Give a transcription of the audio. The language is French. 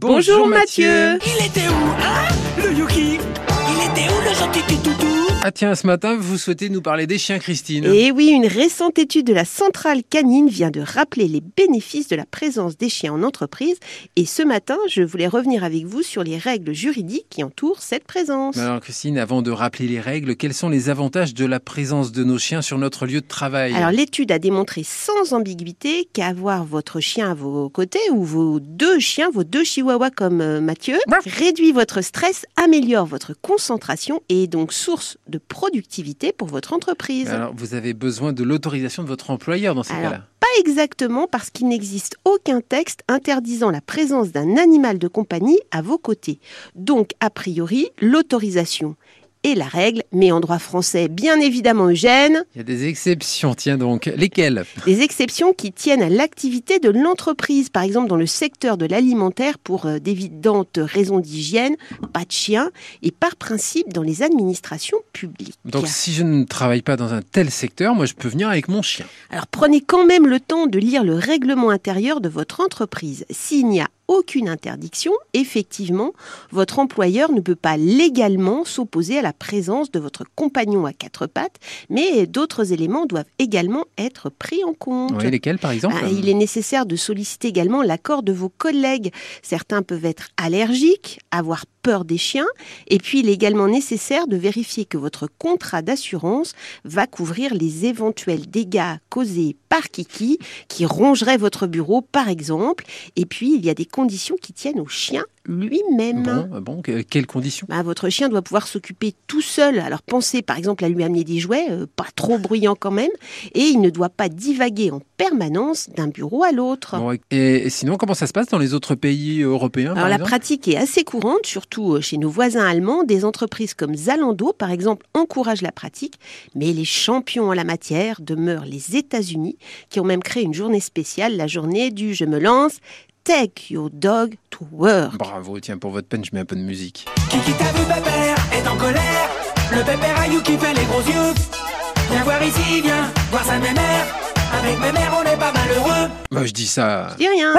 Bonjour, Mathieu. Il était où, hein, le Yuki? Il était où le gentil toutou? Ah tiens, ce matin, vous souhaitez nous parler des chiens, Christine Et Eh oui, une récente étude de la centrale canine vient de rappeler les bénéfices de la présence des chiens en entreprise. Et ce matin, je voulais revenir avec vous sur les règles juridiques qui entourent cette présence. Alors Christine, avant de rappeler les règles, quels sont les avantages de la présence de nos chiens sur notre lieu de travail? Alors l'étude a démontré sans ambiguïté qu'avoir votre chien à vos côtés ou vos deux chiens, vos deux chihuahuas comme euh, Mathieu, réduit votre stress, améliore votre concentration et est donc source de productivité pour votre entreprise. Alors, vous avez besoin de l'autorisation de votre employeur dans ces cas-là Pas exactement parce qu'il n'existe aucun texte interdisant la présence d'un animal de compagnie à vos côtés. Donc, a priori, l'autorisation est la règle, mais en droit français, bien évidemment, Eugène, Il y a des exceptions, tiens donc. Lesquelles? Des exceptions qui tiennent à l'activité de l'entreprise, par exemple dans le secteur de l'alimentaire pour euh, d'évidentes raisons d'hygiène, pas de chien, et par principe dans les administrations publiques. Donc si je ne travaille pas dans un tel secteur, moi je peux venir avec mon chien. Alors prenez quand même le temps de lire le règlement intérieur de votre entreprise. S'il n'y a aucune interdiction, effectivement, votre employeur ne peut pas légalement s'opposer à la présence de votre compagnon à quatre pattes, mais d'autres éléments doivent également être pris en compte. Oui, lesquelles par exemple Ah, il est nécessaire de solliciter également l'accord de vos collègues. Certains peuvent être allergiques, avoir peur des chiens, et puis il est également nécessaire de vérifier que votre contrat d'assurance va couvrir les éventuels dégâts causés par Kiki qui rongerait votre bureau par exemple. Et puis il y a des conditions qui tiennent au chien lui-même. Bon, euh, bon, quelles conditions? Bah, votre chien doit pouvoir s'occuper tout seul. Alors pensez par exemple à lui amener des jouets, euh, pas trop bruyants quand même, et il ne doit pas divaguer en permanence d'un bureau à l'autre. Bon, et, sinon, comment ça se passe dans les autres pays européens par Alors la pratique est assez courante, surtout euh, chez nos voisins allemands. Des entreprises comme Zalando, par exemple, encouragent la pratique, mais les champions en la matière demeurent les États-Unis, qui ont même créé une journée spéciale, la journée du je me lance. Take your dog to work. Bravo, tiens, pour votre peine, je mets un peu de musique. Kiki t'a vu pépère, est en colère? Le pépère à Yuki fait les gros yeux Viens voir ici, viens voir sa mémère Avec mémère on est pas malheureux Moi, je dis ça. Je dis rien.